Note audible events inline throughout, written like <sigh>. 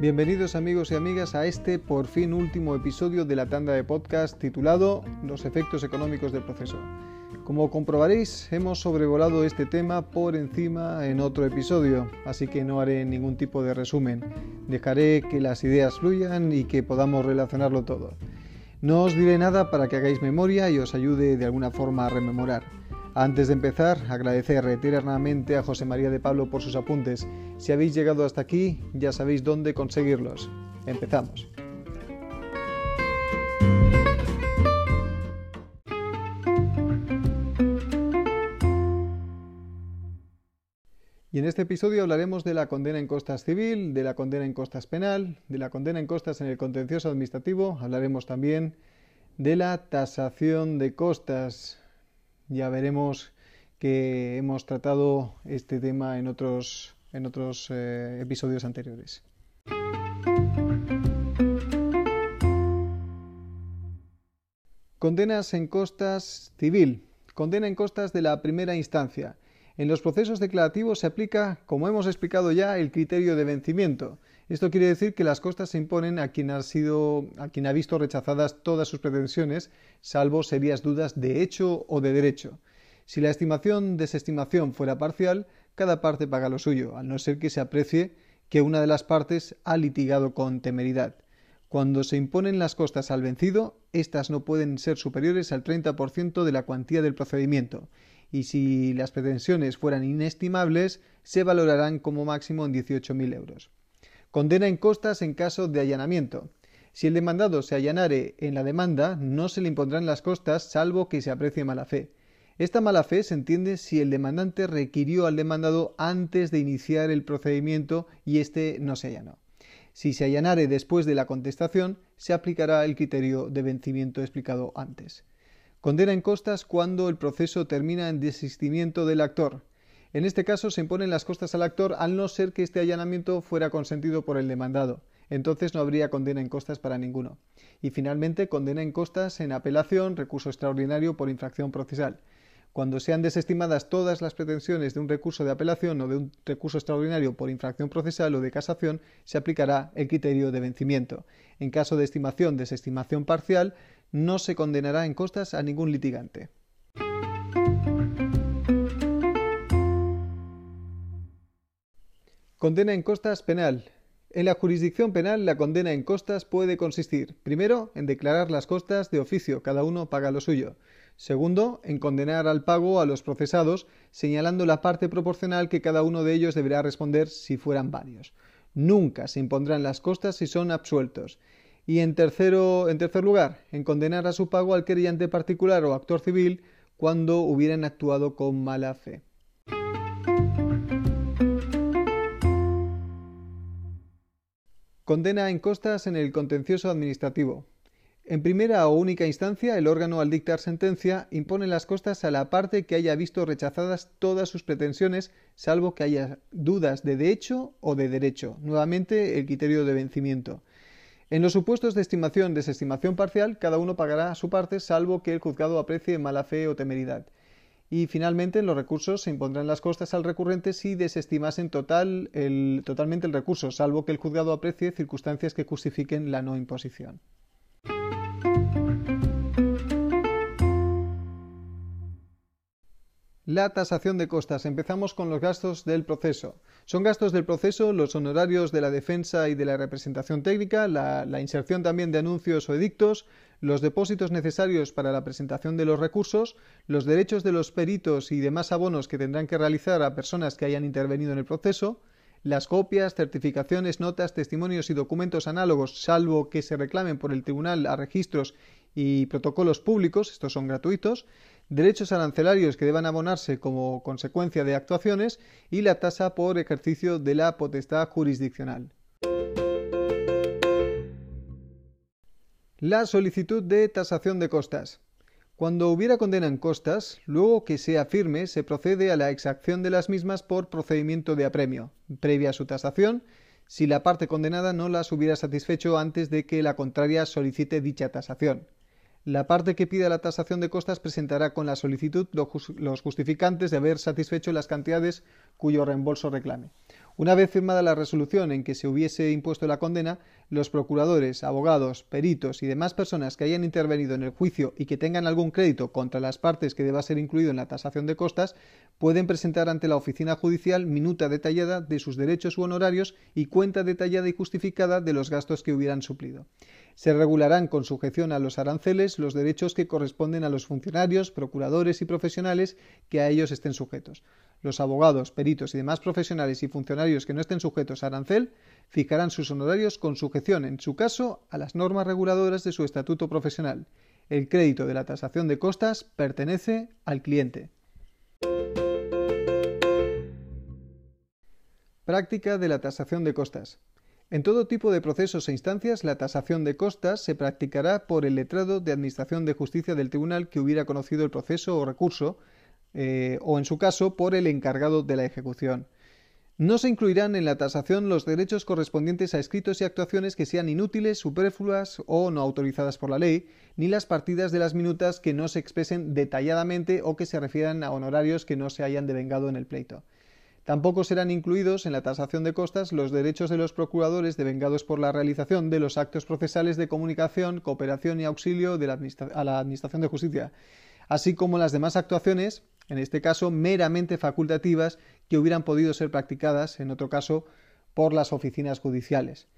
Bienvenidos amigos y amigas a este por fin último episodio de la tanda de podcast titulado Los efectos económicos del proceso. Como comprobaréis, hemos sobrevolado este tema por encima en otro episodio, así que no haré ningún tipo de resumen. Dejaré que las ideas fluyan y que podamos relacionarlo todo. No os diré nada para que hagáis memoria y os ayude de alguna forma a rememorar. Antes de empezar, agradecer eternamente a José María de Pablo por sus apuntes. Si habéis llegado hasta aquí, ya sabéis dónde conseguirlos. Empezamos. Y en este episodio hablaremos de la condena en costas civil, de la condena en costas penal, de la condena en costas en el contencioso administrativo, hablaremos también de la tasación de costas, ya veremos que hemos tratado este tema en otros, en otros eh, episodios anteriores. Condenas en costas civil. Condena en costas de la primera instancia. En los procesos declarativos se aplica, como hemos explicado ya, el criterio de vencimiento. Esto quiere decir que las costas se imponen a quien ha sido, a quien ha visto rechazadas todas sus pretensiones, salvo serias dudas de hecho o de derecho. Si la estimación desestimación fuera parcial, cada parte paga lo suyo, al no ser que se aprecie que una de las partes ha litigado con temeridad. Cuando se imponen las costas al vencido, éstas no pueden ser superiores al 30% de la cuantía del procedimiento, y si las pretensiones fueran inestimables, se valorarán como máximo en 18.000 euros. Condena en costas en caso de allanamiento. Si el demandado se allanare en la demanda, no se le impondrán las costas salvo que se aprecie mala fe. Esta mala fe se entiende si el demandante requirió al demandado antes de iniciar el procedimiento y éste no se allanó. Si se allanare después de la contestación, se aplicará el criterio de vencimiento explicado antes. Condena en costas cuando el proceso termina en desistimiento del actor. En este caso se imponen las costas al actor al no ser que este allanamiento fuera consentido por el demandado. Entonces no habría condena en costas para ninguno. Y finalmente condena en costas en apelación, recurso extraordinario por infracción procesal. Cuando sean desestimadas todas las pretensiones de un recurso de apelación o de un recurso extraordinario por infracción procesal o de casación, se aplicará el criterio de vencimiento. En caso de estimación desestimación parcial, no se condenará en costas a ningún litigante. Condena en costas penal. En la jurisdicción penal, la condena en costas puede consistir, primero, en declarar las costas de oficio, cada uno paga lo suyo. Segundo, en condenar al pago a los procesados, señalando la parte proporcional que cada uno de ellos deberá responder si fueran varios. Nunca se impondrán las costas si son absueltos. Y en, tercero, en tercer lugar, en condenar a su pago al querellante particular o actor civil cuando hubieran actuado con mala fe. Condena en costas en el contencioso administrativo. En primera o única instancia, el órgano al dictar sentencia impone las costas a la parte que haya visto rechazadas todas sus pretensiones, salvo que haya dudas de derecho o de derecho. Nuevamente, el criterio de vencimiento. En los supuestos de estimación desestimación parcial, cada uno pagará su parte, salvo que el juzgado aprecie mala fe o temeridad. Y finalmente, en los recursos se impondrán las costas al recurrente si desestimasen total totalmente el recurso, salvo que el juzgado aprecie circunstancias que justifiquen la no imposición. La tasación de costas. Empezamos con los gastos del proceso. Son gastos del proceso los honorarios de la defensa y de la representación técnica, la, la, inserción también de anuncios o edictos, los depósitos necesarios para la presentación de los recursos, los derechos de los peritos y demás abonos que tendrán que realizar a personas que hayan intervenido en el proceso, las copias, certificaciones, notas, testimonios y documentos análogos, salvo que se reclamen por el tribunal a registros y protocolos públicos, estos son gratuitos, derechos arancelarios que deban abonarse como consecuencia de actuaciones y la tasa por ejercicio de la potestad jurisdiccional. La solicitud de tasación de costas. Cuando hubiera condena en costas, luego que sea firme, se procede a la exacción de las mismas por procedimiento de apremio, previa a su tasación, si la parte condenada no las hubiera satisfecho antes de que la contraria solicite dicha tasación. La parte que pida la tasación de costas presentará con la solicitud los justificantes de haber satisfecho las cantidades cuyo reembolso reclame. Una vez firmada la resolución en que se hubiese impuesto la condena, los procuradores, abogados, peritos y demás personas que hayan intervenido en el juicio y que tengan algún crédito contra las partes que deba ser incluido en la tasación de costas pueden presentar ante la oficina judicial minuta detallada de sus derechos u honorarios y cuenta detallada y justificada de los gastos que hubieran suplido. Se regularán con sujeción a los aranceles los derechos que corresponden a los funcionarios, procuradores y profesionales que a ellos estén sujetos. Los abogados, peritos y demás profesionales y funcionarios que no estén sujetos a arancel fijarán sus honorarios con sujeción, en su caso, a las normas reguladoras de su estatuto profesional. El crédito de la tasación de costas pertenece al cliente. Práctica de la tasación de costas. En todo tipo de procesos e instancias, la tasación de costas se practicará por el letrado de Administración de Justicia del tribunal que hubiera conocido el proceso o recurso, eh, o en su caso por el encargado de la ejecución. No se incluirán en la tasación los derechos correspondientes a escritos y actuaciones que sean inútiles, superfluas o no autorizadas por la ley, ni las partidas de las minutas que no se expresen detalladamente o que se refieran a honorarios que no se hayan devengado en el pleito. Tampoco serán incluidos en la tasación de costas los derechos de los procuradores devengados por la realización de los actos procesales de comunicación, cooperación y auxilio a la Administración de Justicia, así como las demás actuaciones en este caso meramente facultativas, que hubieran podido ser practicadas, en otro caso, por las oficinas judiciales.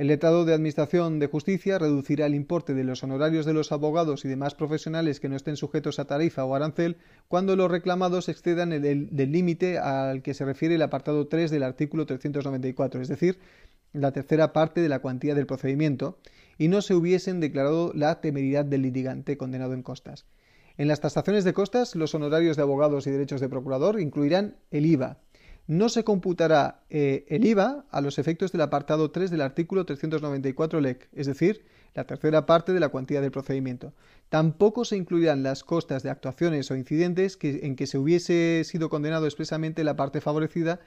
El letrado de Administración de Justicia reducirá el importe de los honorarios de los abogados y demás profesionales que no estén sujetos a tarifa o arancel cuando los reclamados excedan el del límite al que se refiere el apartado 3 del artículo 394, es decir, la tercera parte de la cuantía del procedimiento, y no se hubiesen declarado la temeridad del litigante condenado en costas. En las tasaciones de costas, los honorarios de abogados y derechos de procurador incluirán el IVA. No se computará eh, el IVA a los efectos del apartado 3 del artículo 394 LEC, es decir, la tercera parte de la cuantía del procedimiento. Tampoco se incluirán las costas de actuaciones o incidentes en que se hubiese sido condenado expresamente la parte favorecida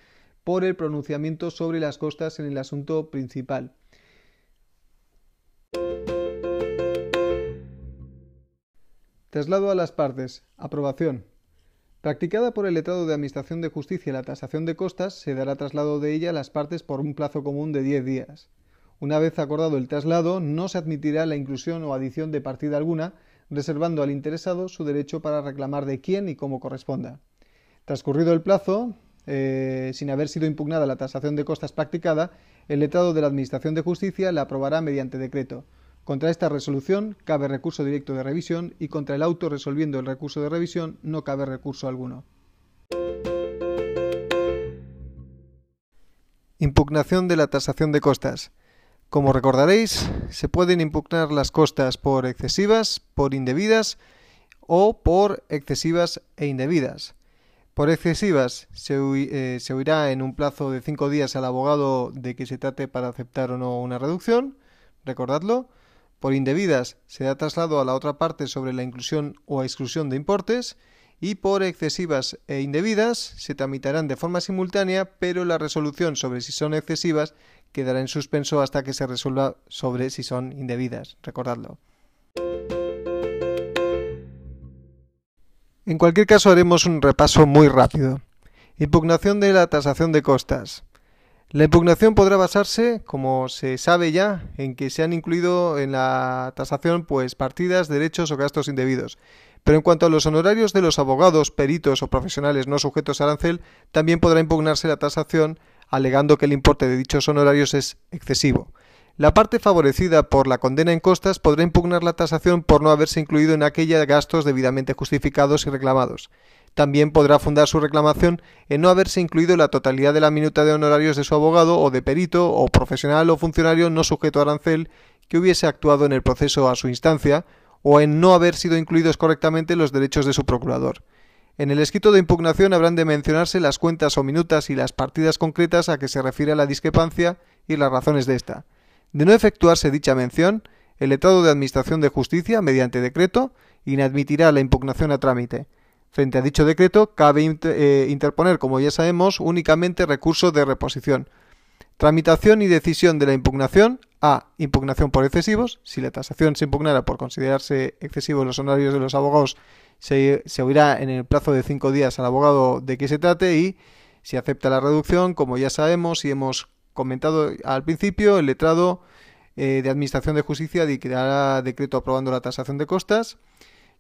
por el pronunciamiento sobre las costas en el asunto principal. Traslado a las partes. Aprobación. Practicada por el letrado de Administración de Justicia la tasación de costas, se dará traslado de ella a las partes por un plazo común de 10 días. Una vez acordado el traslado, no se admitirá la inclusión o adición de partida alguna, reservando al interesado su derecho para reclamar de quién y cómo corresponda. Transcurrido el plazo, eh, sin haber sido impugnada la tasación de costas practicada, el letrado de la Administración de Justicia la aprobará mediante decreto. Contra esta resolución cabe recurso directo de revisión y contra el auto resolviendo el recurso de revisión no cabe recurso alguno. Impugnación de la tasación de costas. Como recordaréis, se pueden impugnar las costas por excesivas, por indebidas o por excesivas e indebidas. Por excesivas se, eh, oirá en un plazo de cinco días al abogado de que se trate para aceptar o no una reducción, recordadlo. Por indebidas se da traslado a la otra parte sobre la inclusión o exclusión de importes y por excesivas e indebidas se tramitarán de forma simultánea, pero la resolución sobre si son excesivas quedará en suspenso hasta que se resuelva sobre si son indebidas. Recordadlo. En cualquier caso haremos un repaso muy rápido. Impugnación de la tasación de costas. La impugnación podrá basarse, como se sabe ya, en que se han incluido en la tasación pues partidas, derechos o gastos indebidos. Pero en cuanto a los honorarios de los abogados, peritos o profesionales no sujetos a arancel, también podrá impugnarse la tasación alegando que el importe de dichos honorarios es excesivo. La parte favorecida por la condena en costas podrá impugnar la tasación por no haberse incluido en aquella gastos debidamente justificados y reclamados. También podrá fundar su reclamación en no haberse incluido la totalidad de la minuta de honorarios de su abogado o de perito o profesional o funcionario no sujeto a arancel que hubiese actuado en el proceso a su instancia o en no haber sido incluidos correctamente los derechos de su procurador. En el escrito de impugnación habrán de mencionarse las cuentas o minutas y las partidas concretas a que se refiere la discrepancia y las razones de esta. De no efectuarse dicha mención, el letrado de Administración de Justicia, mediante decreto, inadmitirá la impugnación a trámite. Frente a dicho decreto, cabe eh, interponer, como ya sabemos, únicamente recurso de reposición. Tramitación y decisión de la impugnación. A. Impugnación por excesivos. Si la tasación se impugnara por considerarse excesivos los honorarios de los abogados, se, se oirá en el plazo de cinco días al abogado de qué se trate y si acepta la reducción, como ya sabemos y hemos comentado al principio, el letrado eh, de Administración de Justicia dictará decreto aprobando la tasación de costas.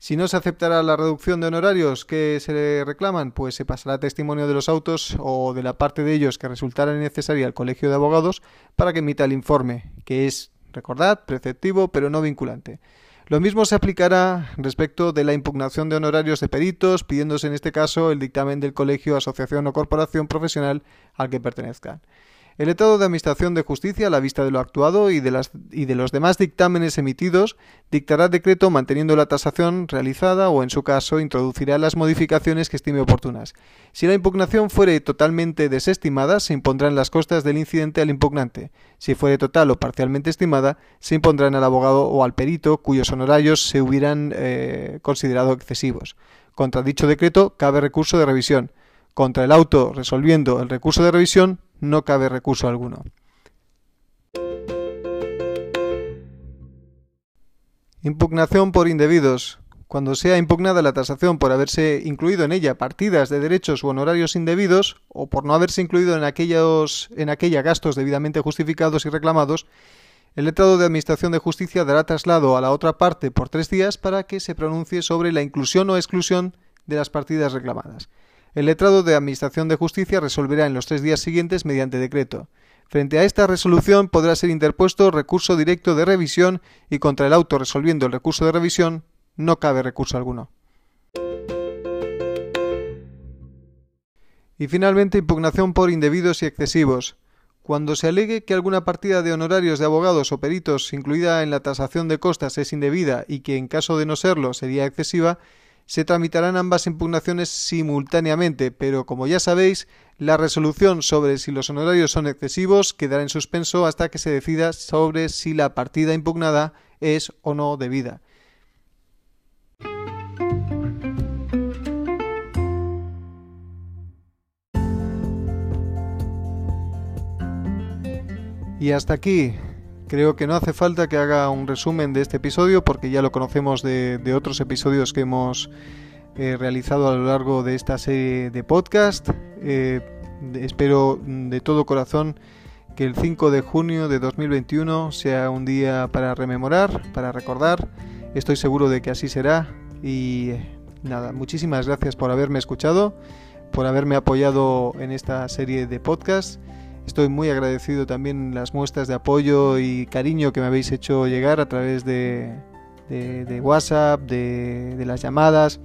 Si no se aceptará la reducción de honorarios que se le reclaman, pues se pasará testimonio de los autos o de la parte de ellos que resultara necesaria al Colegio de Abogados para que emita el informe, que es, recordad, preceptivo pero no vinculante. Lo mismo se aplicará respecto de la impugnación de honorarios de peritos, pidiéndose en este caso el dictamen del colegio, asociación o corporación profesional al que pertenezcan. El Estado de Administración de Justicia, a la vista de lo actuado y de, los demás dictámenes emitidos, dictará decreto manteniendo la tasación realizada o, en su caso, introducirá las modificaciones que estime oportunas. Si la impugnación fuere totalmente desestimada, se impondrán las costas del incidente al impugnante. Si fuere total o parcialmente estimada, se impondrán al abogado o al perito cuyos honorarios se hubieran eh, considerado excesivos. Contra dicho decreto cabe recurso de revisión. Contra el auto resolviendo el recurso de revisión no cabe recurso alguno. Impugnación por indebidos. Cuando sea impugnada la tasación por haberse incluido en ella partidas de derechos u honorarios indebidos o por no haberse incluido en en aquella gastos debidamente justificados y reclamados, el letrado de Administración de Justicia dará traslado a la otra parte por tres días para que se pronuncie sobre la inclusión o exclusión de las partidas reclamadas. El letrado de Administración de Justicia resolverá en los tres días siguientes mediante decreto. Frente a esta resolución podrá ser interpuesto recurso directo de revisión y contra el auto resolviendo el recurso de revisión no cabe recurso alguno. Y finalmente impugnación por indebidos y excesivos. Cuando se alegue que alguna partida de honorarios de abogados o peritos incluida en la tasación de costas es indebida y que en caso de no serlo sería excesiva, se tramitarán ambas impugnaciones simultáneamente, pero como ya sabéis, la resolución sobre si los honorarios son excesivos quedará en suspenso hasta que se decida sobre si la partida impugnada es o no debida. Y hasta aquí Creo que no hace falta que haga un resumen de este episodio porque ya lo conocemos de, otros episodios que hemos eh, realizado a lo largo de esta serie de podcast. Eh, espero de todo corazón que el 5 de junio de 2021 sea un día para rememorar, para recordar. Estoy seguro de que así será. Y nada, muchísimas gracias por haberme escuchado, por haberme apoyado en esta serie de podcasts Estoy muy agradecido también las muestras de apoyo y cariño que me habéis hecho llegar a través de, WhatsApp, de, las llamadas.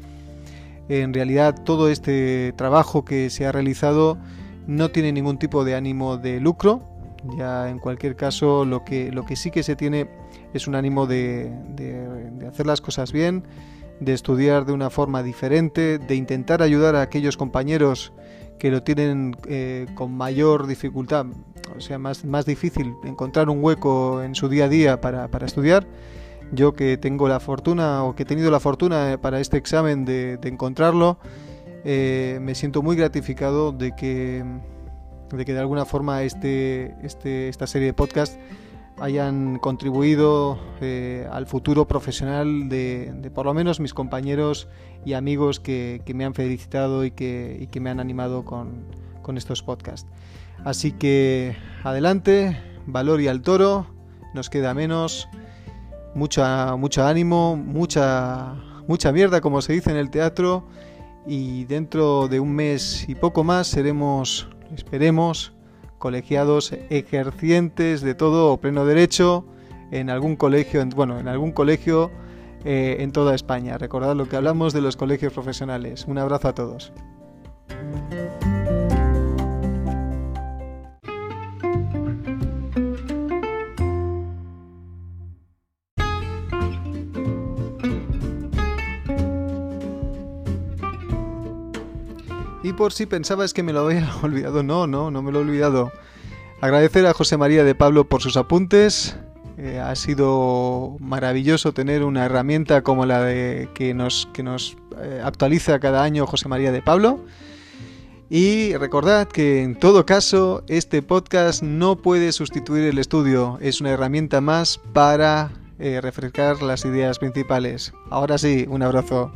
En realidad todo este trabajo que se ha realizado no tiene ningún tipo de ánimo de lucro. Ya en cualquier caso lo que, lo que sí que se tiene es un ánimo de, hacer las cosas bien, de estudiar de una forma diferente, de intentar ayudar a aquellos compañeros que lo tienen eh, con mayor dificultad, o sea, más, más difícil encontrar un hueco en su día a día para, estudiar. Yo que tengo la fortuna o que he tenido la fortuna eh, para este examen de, encontrarlo, eh, me siento muy gratificado de que, de que de alguna forma este, este, esta serie de podcast hayan contribuido al futuro profesional de, por lo menos mis compañeros y amigos que, me han felicitado y que, me han animado con, estos podcasts. Así que adelante, valor y al toro, nos queda menos, mucha, mucho ánimo, mucha, mucha mierda como se dice en el teatro y dentro de un mes y poco más seremos, esperemos, colegiados ejercientes de todo o pleno derecho en algún colegio, bueno, en algún colegio eh, en toda España. Recordad lo que hablamos de los colegios profesionales. Un abrazo a todos. Por si pensabas que me lo había <laughs> olvidado, no, no, no me lo he olvidado. Agradecer a José María de Pablo por sus apuntes, eh, ha sido maravilloso tener una herramienta como la de que nos, que nos eh, actualiza cada año José María de Pablo. Y recordad que en todo caso este podcast no puede sustituir el estudio, es una herramienta más para eh, refrescar las ideas principales. Ahora sí, un abrazo.